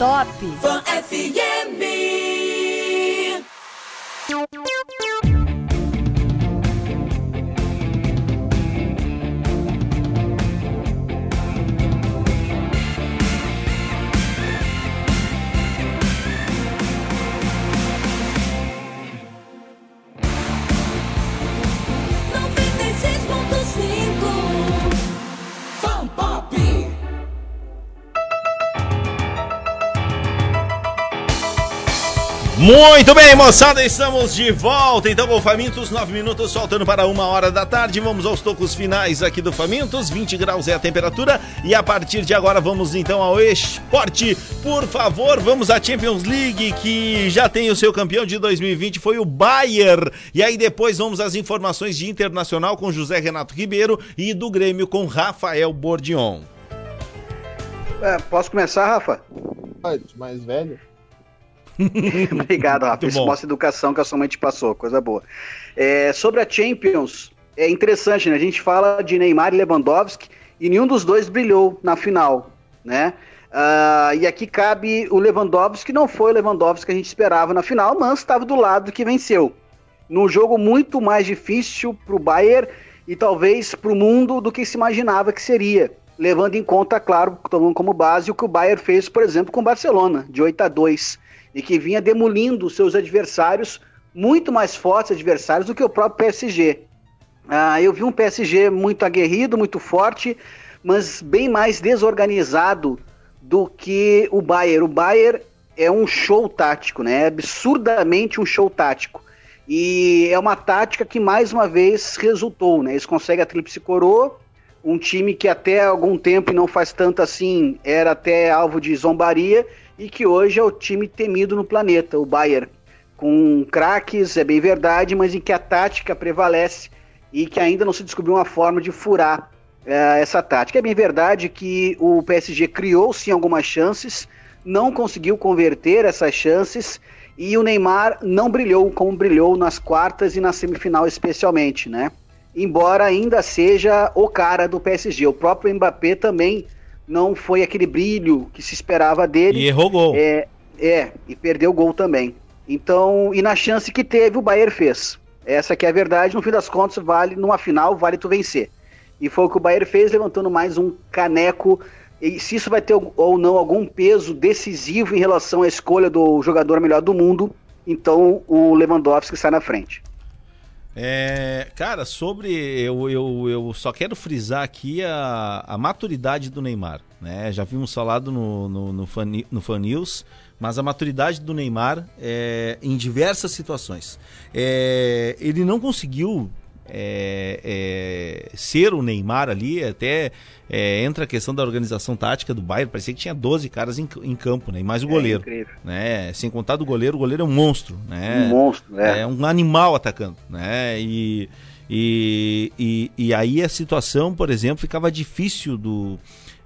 Top. FM. Muito bem, moçada, estamos de volta. Então, com o Famintos, 9 minutos, faltando para uma hora da tarde. Vamos aos tocos finais aqui do Famintos. 20 graus é a temperatura. E a partir de agora, vamos então ao esporte. Por favor, vamos à Champions League, que já tem o seu campeão de 2020, foi o Bayern. E aí, depois, vamos às informações de internacional com José Renato Ribeiro e do Grêmio com Rafael Bordion. É, posso começar, Rafa? Mais velho. (laughs) Obrigado, Rafa. Isso mostra educação que a sua mãe te passou, coisa boa. É, sobre a Champions, é interessante, né? A gente fala de Neymar e Lewandowski e nenhum dos dois brilhou na final, né? Ah, e aqui cabe o Lewandowski, que não foi o Lewandowski que a gente esperava na final, mas estava do lado que venceu. Num jogo muito mais difícil para o Bayern e talvez para o mundo do que se imaginava que seria. Levando em conta, claro, tomando como base o que o Bayern fez, por exemplo, com o Barcelona, de 8 a 2 e que vinha demolindo seus adversários, muito mais fortes adversários do que o próprio PSG. Ah, eu vi um PSG muito aguerrido, muito forte, mas bem mais desorganizado do que o Bayern. O Bayern é um show tático, né? É absurdamente um show tático. E é uma tática que mais uma vez resultou, né? Eles conseguem a tríplice coroa, um time que até algum tempo e não faz tanto assim era até alvo de zombaria e que hoje é o time temido no planeta, o Bayern. Com craques, é bem verdade, mas em que a tática prevalece e que ainda não se descobriu uma forma de furar eh, essa tática. É bem verdade que o PSG criou sim algumas chances, não conseguiu converter essas chances e o Neymar não brilhou como brilhou nas quartas e na semifinal especialmente, né? Embora ainda seja o cara do PSG. O próprio Mbappé também não foi aquele brilho que se esperava dele. E errou gol. É, é, e perdeu o gol também. Então, e na chance que teve, o Bayern fez. Essa que é a verdade, no fim das contas, vale, numa final, vale tu vencer. E foi o que o Bayern fez, levantando mais um caneco. E se isso vai ter ou não algum peso decisivo em relação à escolha do jogador melhor do mundo, então o Lewandowski sai na frente. É, cara, sobre. Eu, eu, eu só quero frisar aqui a, a maturidade do Neymar. Né? Já vimos falado no, no, no, fan, no Fan News, mas a maturidade do Neymar é, em diversas situações. É, ele não conseguiu é, é, ser o Neymar ali, até é, entra a questão da organização tática do Bayern, parecia que tinha 12 caras em, em campo, né? E mais o É goleiro. incrível. né? Sem contar do goleiro, o goleiro é um monstro, né? Um monstro, é. É um animal atacando, né? E, e, e, e aí a situação, por exemplo, ficava difícil do,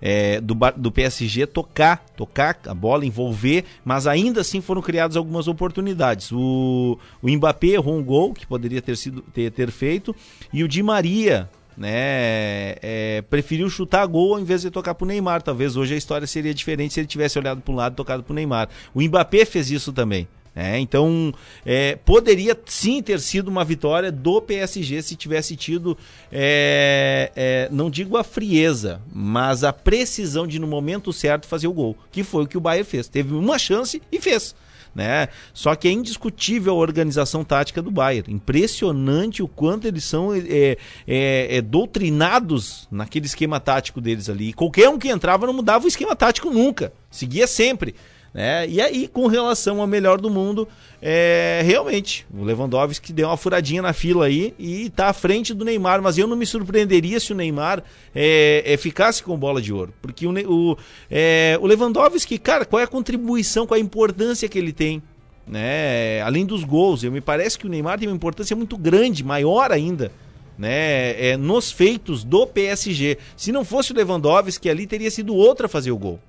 é, do, do PSG tocar, tocar a bola, envolver, mas ainda assim foram criadas algumas oportunidades. O, o Mbappé errou um gol que poderia ter sido ter, ter feito e o Di Maria né, é, preferiu chutar gol ao invés de tocar pro Neymar. Talvez hoje a história seria diferente se ele tivesse olhado para um lado e tocado pro Neymar. O Mbappé fez isso também. Né? então, é, poderia sim ter sido uma vitória do PSG se tivesse tido, é, é, não digo a frieza, mas a precisão de no momento certo fazer o gol, que foi o que o Bayern fez. Teve uma chance e fez. Né? Só que é indiscutível a organização tática do Bayern. Impressionante o quanto eles são é, é, é, doutrinados naquele esquema tático deles ali. E qualquer um que entrava não mudava o esquema tático nunca. Seguia sempre. Né? E aí, com relação ao melhor do mundo, é, realmente, o Lewandowski deu uma furadinha na fila aí e tá à frente do Neymar, mas eu não me surpreenderia se o Neymar é, é, ficasse com bola de ouro. Porque o, o, é, o Lewandowski, cara, qual é a contribuição, qual é a importância que ele tem? Né? Além dos gols, eu me parece que o Neymar tem uma importância muito grande, maior ainda. Né, é, nos feitos do PSG. Se não fosse o Lewandowski ali, teria sido outro a fazer o gol.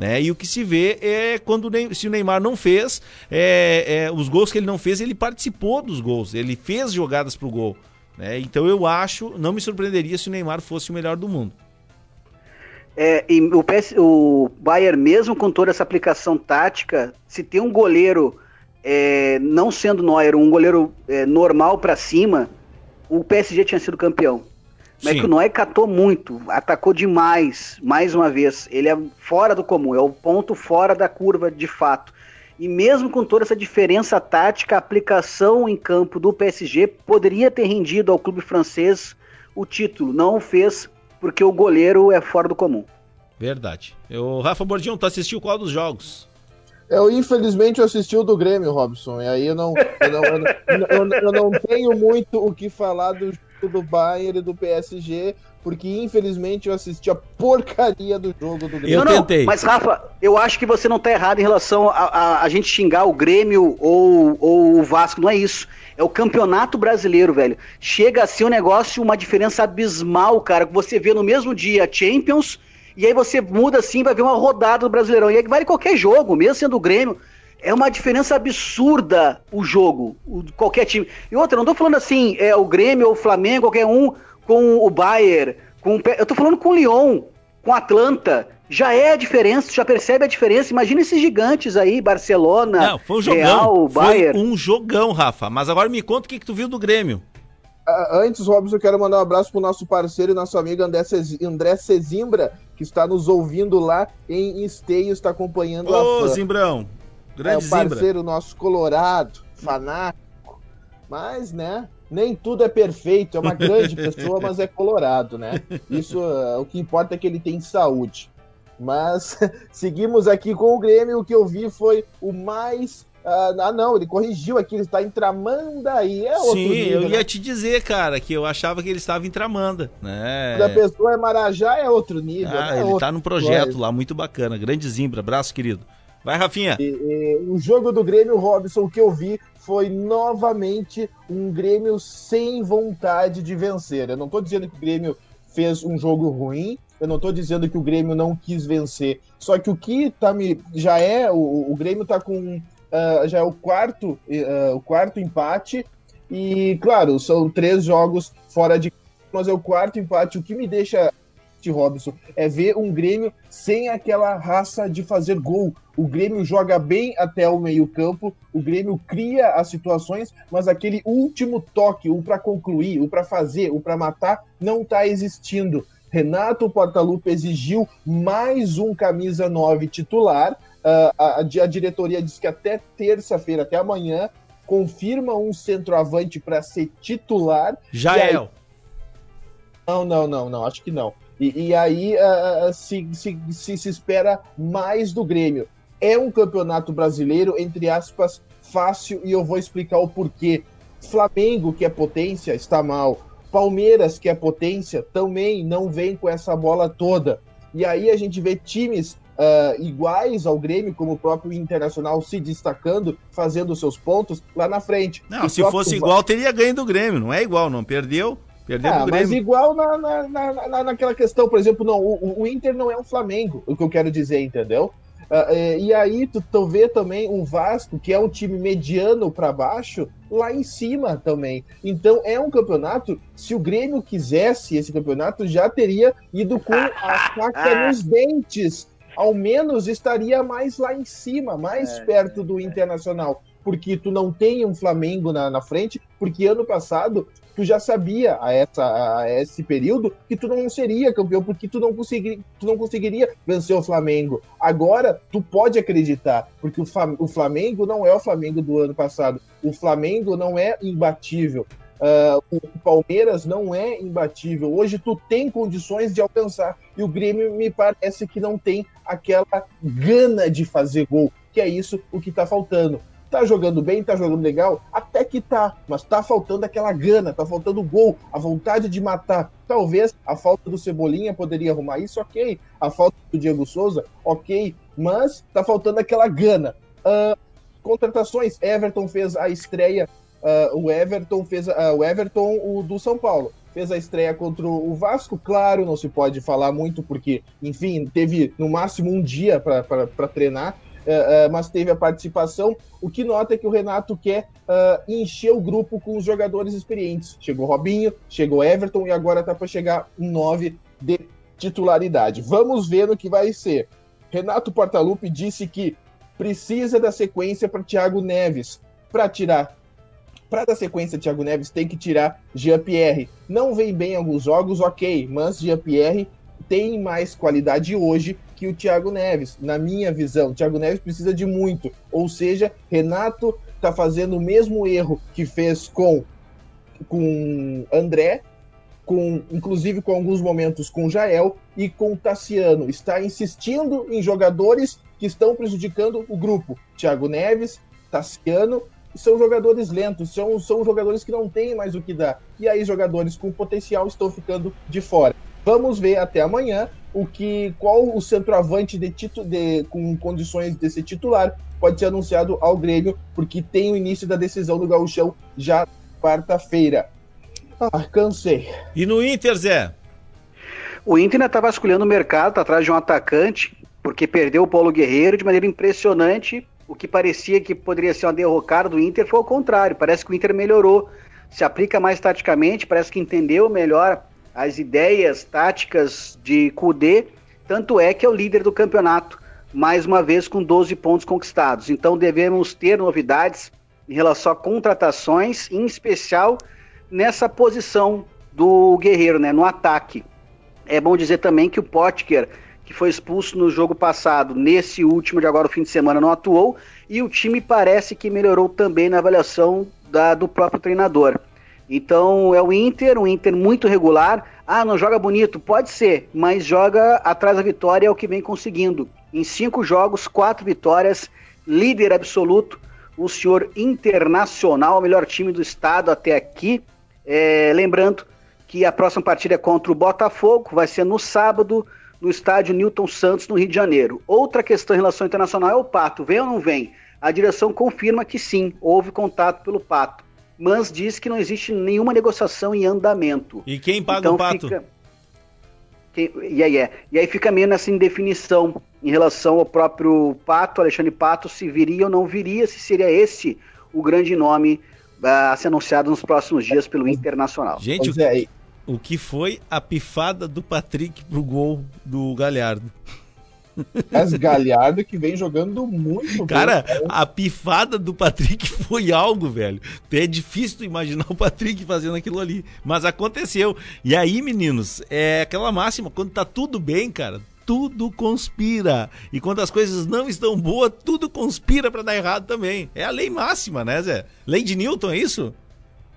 Né? E o que se vê é quando o se o Neymar não fez, é, é, os gols que ele não fez, ele participou dos gols, ele fez jogadas pro gol. Né? Então eu acho, não me surpreenderia se o Neymar fosse o melhor do mundo. É, e o, PS, o Bayern, mesmo com toda essa aplicação tática, se tem um goleiro é, não sendo Neuer, um goleiro é, normal pra cima, o PSG tinha sido campeão. Mas o Neuer catou muito, atacou demais, mais uma vez. Ele é fora do comum, é o ponto fora da curva de fato. E mesmo com toda essa diferença tática, a aplicação em campo do PSG poderia ter rendido ao clube francês o título. Não o fez porque o goleiro é fora do comum. Verdade. Eu, Rafa Bordinho, tu assistiu qual dos jogos? Eu, infelizmente, eu assisti o do Grêmio, Robson, e aí eu não, eu não, eu não, eu não- eu não tenho muito o que falar do do Bayern e do PSG, porque infelizmente eu assisti a porcaria do jogo do Grêmio. não, não, mas Rafa, eu acho que você não tá errado em relação a, a, a gente xingar o Grêmio ou, ou o Vasco, não é isso. É o campeonato brasileiro, velho. Chega a ser um negócio, uma diferença abismal, cara, que você vê no mesmo dia Champions, e aí você muda assim, vai ver uma rodada do Brasileirão. E aí vale qualquer jogo, mesmo sendo o Grêmio. É uma diferença absurda o jogo, o- qualquer time. E outra, não tô falando assim, é o Grêmio ou o Flamengo, qualquer um, com o Bayern, com o Pe- eu tô falando com o Lyon, com o Atlanta. Já é a diferença, já percebe a diferença. Imagina esses gigantes aí, Barcelona, Não, foi um jogão. Real, foi Bayern. um jogão, Rafa. Mas agora me conta o que, que tu viu do Grêmio. Antes, Robson, eu quero mandar um abraço pro nosso parceiro e nosso amigo André, Cez- André Cezimbra, que está nos ouvindo lá em Esteio, está acompanhando Ô, a Zimbrão. É Grande o Zimbra. parceiro nosso colorado, fanático. Mas, né, nem tudo é perfeito. É uma grande (laughs) pessoa, mas é colorado, né? Isso, ah, o que importa é que ele tem saúde. Mas (laughs) seguimos aqui com o Grêmio. O que eu vi foi o mais. ah, ah, não, ele corrigiu aqui, ele está em Tramandaí. É outro Sim, nível, eu né? ia te dizer, cara, que eu achava que ele estava em Tramanda, né? Quando a pessoa é Marajá, é outro nível. Ah, né? É ele outro tá num projeto coisa. lá, muito bacana. Grande Zimbra, abraço, querido. Vai, Rafinha. E, e, o jogo do Grêmio, Robson, que eu vi foi novamente um Grêmio sem vontade de vencer. Eu não tô dizendo que o Grêmio fez um jogo ruim, eu não tô dizendo que o Grêmio não quis vencer. Só que o que tá me. Já é. O, o Grêmio tá com. ah, já é o quarto, ah, o quarto empate. E, claro, são três jogos fora de. Mas é o quarto empate. O que me deixa de Robson é ver um Grêmio sem aquela raça de fazer gol. O Grêmio joga bem até o meio-campo, o Grêmio cria as situações, mas aquele último toque, o para concluir, o para fazer, o para matar, não está existindo. Renato Portaluppi exigiu mais um camisa 9 titular. Ah, a, a diretoria diz que até terça-feira, até amanhã, confirma um centroavante para ser titular. Já E aí- é. não, não, não, não, acho que não. E, e aí ah, se, se, se, se espera mais do Grêmio. É um campeonato brasileiro, entre aspas, fácil, e eu vou explicar o porquê. Flamengo, que é potência, está mal. Palmeiras, que é potência, também não vem com essa bola toda. E aí a gente vê times ah, iguais ao Grêmio, como o próprio Internacional, se destacando, fazendo seus pontos lá na frente. Não, O se fosse igual, teria ganho do Grêmio. Não é igual, não. Perdeu. Perdeu ah, mas igual na, na, na, na- naquela questão, por exemplo, não, o, o Inter não é um Flamengo, o que eu quero dizer, entendeu? É, e aí tu, tu vê também o Vasco, que é um time mediano para baixo, lá em cima também. Então é um campeonato, se o Grêmio quisesse esse campeonato, já teria ido com a (laughs) faca nos dentes. Ao menos estaria mais lá em cima, mais perto do Internacional. Porque tu não tem um Flamengo na, na frente, porque ano passado tu já sabia a, essa, a esse período que tu não seria campeão, porque tu não, consegui, tu não conseguiria vencer o Flamengo. Agora, tu pode acreditar, porque o, Flam- o Flamengo não é o Flamengo do ano passado. O Flamengo não é imbatível. Ah, o Palmeiras não é imbatível. Hoje tu tem condições de alcançar. E o Grêmio me parece que não tem aquela gana de fazer gol. que é isso o que tá faltando. Tá jogando bem, tá jogando legal? Até que tá, mas tá faltando aquela gana, tá faltando gol, a vontade de matar. Talvez a falta do Cebolinha poderia arrumar isso, ok. A falta do Diego Souza, ok. Mas tá faltando aquela gana. Ah, contratações, Everton fez a estreia, ah, o Everton fez ah, o Everton, o do São Paulo. Fez a estreia contra o Vasco, claro, não se pode falar muito, porque, enfim, teve no máximo um dia para treinar, mas teve a participação. O que nota é que o Renato quer ah, encher o grupo com os jogadores experientes. Chegou Robinho, chegou Everton e agora tá para chegar um 9 de titularidade. Vamos ver no que vai ser. Renato Portaluppi disse que precisa da sequência para Thiago Neves. Para tirar, para dar sequência Thiago Neves tem que tirar Jean-Pierre. Não vem bem em alguns jogos, ok, mas Jean-Pierre tem mais qualidade hoje que o Thiago Neves, na minha visão. O Thiago Neves precisa de muito, ou seja, Renato está fazendo o mesmo erro que fez com com André, com inclusive com alguns momentos com Jael e com Tassiano. Está insistindo em jogadores que estão prejudicando o grupo. Thiago Neves, Tassiano, são jogadores lentos, são, são jogadores que não têm mais o que dar. E aí jogadores com potencial estão ficando de fora. Vamos ver até amanhã o que qual o centroavante de, titu, de com condições de ser titular pode ser anunciado ao Grêmio, porque tem o início da decisão do Gauchão já quarta-feira. Ah, cansei. E no Inter, Zé? O Inter ainda tá vasculhando o mercado, tá atrás de um atacante, porque perdeu o Paulo Guerreiro de maneira impressionante. O que parecia que poderia ser uma derrocada do Inter foi o contrário. Parece que o Inter melhorou, se aplica mais taticamente, parece que entendeu melhor as ideias táticas de Kudê. Tanto é que é o líder do campeonato, mais uma vez com 12 pontos conquistados. Então devemos ter novidades em relação a contratações, em especial nessa posição do Guerreiro, né, no ataque. É bom dizer também que o Potker, que foi expulso no jogo passado, nesse último de agora, o fim de semana, não atuou, e o time parece que melhorou também na avaliação da, do próprio treinador. Então é o Inter, um Inter muito regular. Ah, não joga bonito? Pode ser, mas joga atrás da vitória, é o que vem conseguindo. Em cinco jogos, quatro vitórias, líder absoluto, o senhor Internacional, o melhor time do estado até aqui. É, lembrando que a próxima partida é contra o Botafogo, vai ser no sábado, no estádio Newton Santos, no Rio de Janeiro. Outra questão em relação internacional é o Pato, vem ou não vem? A direção confirma que sim, houve contato pelo Pato, mas diz que não existe nenhuma negociação em andamento. E quem paga Então o pato? fica- Quem- E aí, é. e aí fica meio nessa indefinição em relação ao próprio Pato, Alexandre Pato, se viria ou não viria, se seria esse o grande nome ah, a ser anunciado nos próximos dias pelo Internacional. Gente, Pois é, o, o que foi a pifada do Patrick pro gol do Galhardo? As Galhardo que vem jogando muito Cara, bem. a pifada do Patrick (laughs) foi algo, velho. É difícil tu imaginar o Patrick fazendo aquilo ali. Mas aconteceu. E aí, meninos, é aquela máxima, quando tá tudo bem, cara, tudo conspira. E quando as coisas não estão boas, tudo conspira pra dar errado também. É a lei máxima, né, Zé? Lei de Newton, é isso?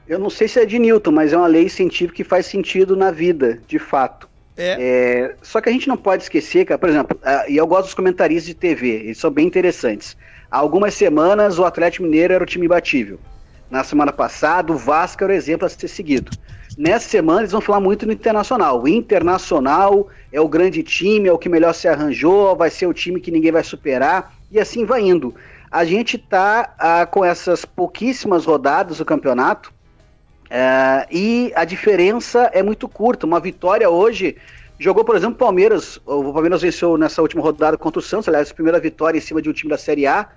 Eu não sei se é de Newton, mas é uma lei científica que faz sentido na vida, de fato. É. só que a gente não pode esquecer, cara, por exemplo, e eu gosto dos comentaristas de TV, eles são bem interessantes. Há algumas semanas o Atlético Mineiro era o time imbatível. Na semana passada, o Vasco era o exemplo a ser seguido. Nessa semana eles vão falar muito no Internacional. O Internacional é o grande time, é o que melhor se arranjou, vai ser o time que ninguém vai superar, e assim vai indo. A gente tá ah, com essas pouquíssimas rodadas do campeonato, é, e a diferença é muito curta. Uma vitória hoje. Jogou, por exemplo, o Palmeiras. O Palmeiras venceu nessa última rodada contra o Santos. Aliás, a primeira vitória em cima de um time da Série A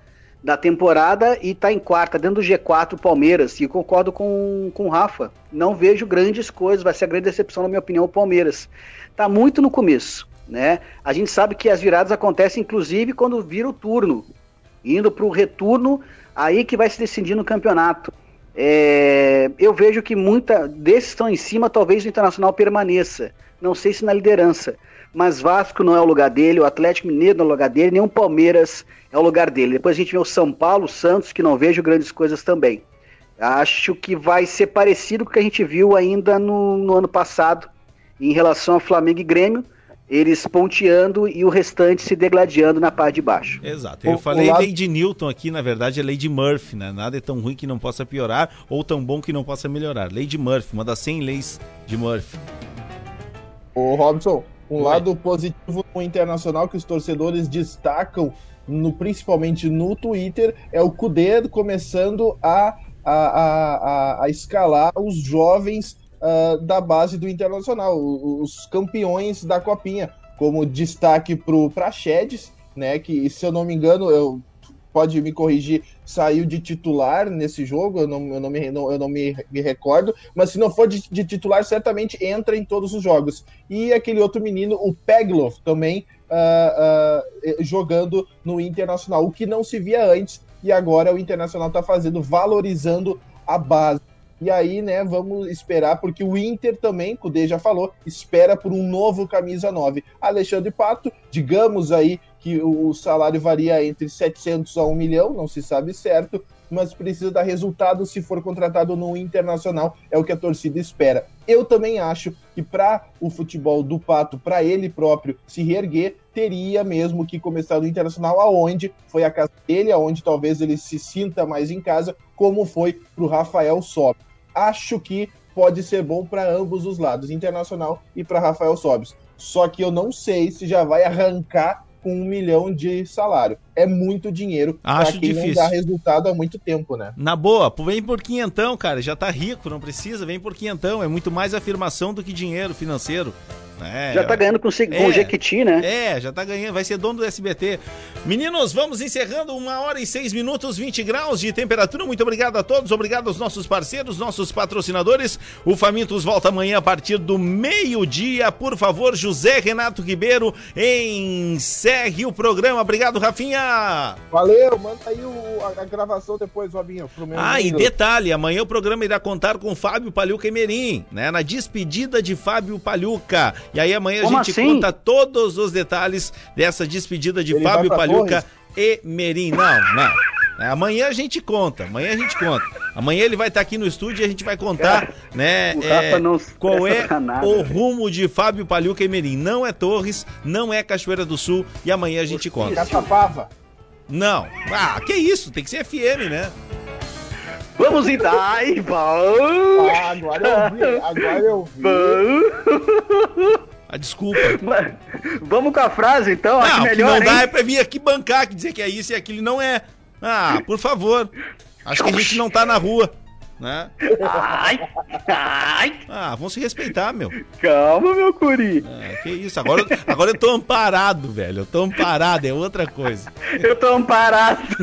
da temporada e está em quarta, dentro do G4 o Palmeiras. E concordo com, com o Rafa. Não vejo grandes coisas. Vai ser a grande decepção, na minha opinião, o Palmeiras. Está muito no começo. Né? A gente sabe que as viradas acontecem, inclusive, quando vira o turno. Indo para o retorno, aí que vai se decidir no campeonato. É, eu vejo que muita desses estão em cima, talvez o Internacional permaneça. Não sei se na liderança. Mas Vasco não é o lugar dele, o Atlético Mineiro não é o lugar dele, nem o Palmeiras é o lugar dele. Depois a gente vê o São Paulo, o Santos, que não vejo grandes coisas também. Acho que vai ser parecido com o que a gente viu ainda no, no ano passado em relação a Flamengo e Grêmio, eles ponteando e o restante se degladiando na parte de baixo. Exato. Eu O- falei o lado- lei de Newton aqui, na verdade é lei de Murphy, né? Nada é tão ruim que não possa piorar ou tão bom que não possa melhorar. Lei de Murphy, uma das 100 leis de Murphy. Ô, Robson, um Oi. lado positivo no Internacional que os torcedores destacam, no, principalmente no Twitter, é o Cudê começando a, a, a, a, a escalar os jovens ah, da base do Internacional, os campeões da Copinha, como destaque para o Praxedes, né, que, se eu não me engano, eu pode me corrigir, saiu de titular nesse jogo, eu não, eu não, me, não- eu não me, me recordo, mas se não for de, de titular, certamente entra em todos os jogos. E aquele outro menino, o Peglov, também ah, eh, jogando no Internacional, o que não se via antes, e agora o Internacional está fazendo, valorizando a base. E aí, né, vamos esperar, porque o Inter também, o Cudê já falou, espera por um novo camisa 9. Alexandre Pato, digamos aí que o salário varia entre 700 a 1 milhão, não se sabe certo, mas precisa dar resultado se for contratado no Internacional, é o que a torcida espera. Eu também acho que para o futebol do Pato, para ele próprio se reerguer, teria mesmo que começar no Internacional, aonde foi a casa dele, aonde talvez ele se sinta mais em casa, como foi para o Rafael Sobis. Acho que pode ser bom para ambos os lados, Internacional e para Rafael Sobis. Só que eu não sei se já vai arrancar com um milhão de salário. É muito dinheiro Acho quem difícil. não dá resultado há muito tempo, né? Na boa, vem por quinhentão, cara. Já tá rico, não precisa, vem por quinhentão. É muito mais afirmação do que dinheiro financeiro. É, Já tá ganhando com, com o Jequiti, né? É, já tá ganhando, vai ser dono do SBT. Meninos, vamos encerrando uma hora e seis minutos, 20 graus de temperatura. Muito obrigado a todos, obrigado aos nossos parceiros, nossos patrocinadores. O Famintos volta amanhã a partir do meio-dia. Por favor, José Renato Ribeiro, encerre o programa. Obrigado, Rafinha. Valeu, manda aí o- a, a gravação depois, Robinho, pro meu Ah, e amigo. detalhe, amanhã o programa irá contar com Fábio Palhuca Emerim, né? Na despedida de Fábio Palhuca. E aí amanhã Como a gente assim? conta todos os detalhes dessa despedida de Ele Fábio vai pra Palhuca Emerim. Não, não. É, amanhã a gente conta, amanhã a gente conta. Amanhã ele vai estar aqui no estúdio e a gente vai contar, né, o é, Rafa não qual é nada, o rumo de Fábio Palhuca Emerim. Não é Torres, não é Cachoeira do Sul e amanhã a gente conta. Catapava. Não. Ah, que isso, tem que ser FM, né? Vamos então. Ai, bom. Ah, agora eu vi, agora eu vi. Ah, desculpa. Vamos com a frase então, acho Não, o que melhor, não dá hein? é pra vir aqui bancar, que dizer que é isso e aquilo não é. Ah, por favor. Acho que a gente não tá na rua, né? Ai, ai, Ah, vamos se respeitar, meu. calma, meu curi. Ah, que isso, agora, agora eu tô amparado, velho. Eu tô amparado, é outra coisa. Eu tô amparado. (laughs)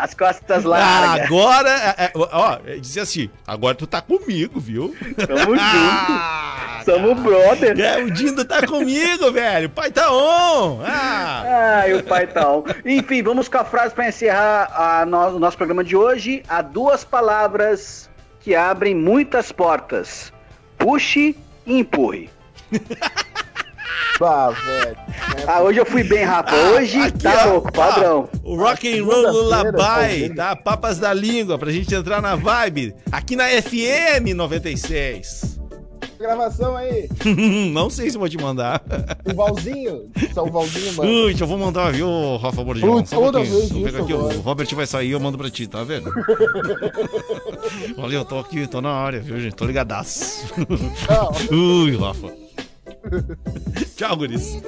As costas Ah, largas. agora, é, é, ó, disse assim, agora tu tá comigo, viu? Tamo Ah, junto. Somos brother. É, o Dindo tá comigo, velho. O pai tá on. Ah, Ai, o pai tal. Enfim, vamos com a frase para encerrar a no- o nosso programa de hoje. Há duas palavras que abrem muitas portas: puxe e empurre. (laughs) Ah, velho. Ah, hoje eu fui bem, Rafa. Hoje aqui, tá ó, louco, padrão. o Rock and Roll Lullaby, talvez. tá? Papas da língua, pra gente entrar na vibe. Aqui na FM 96. Gravação aí. (laughs) Não sei se vou te mandar. O Valzinho. São Valzinho, mano. Ui, eu vou mandar, viu, Rafa Borges? Putz, toda vez Vou pegar isso aqui, o Robert vai sair, eu mando pra ti, tá vendo? (laughs) Olha, eu tô aqui, tô na área, viu, gente? Tô ligadaço. (laughs) Ui, Rafa. Tchau, guris.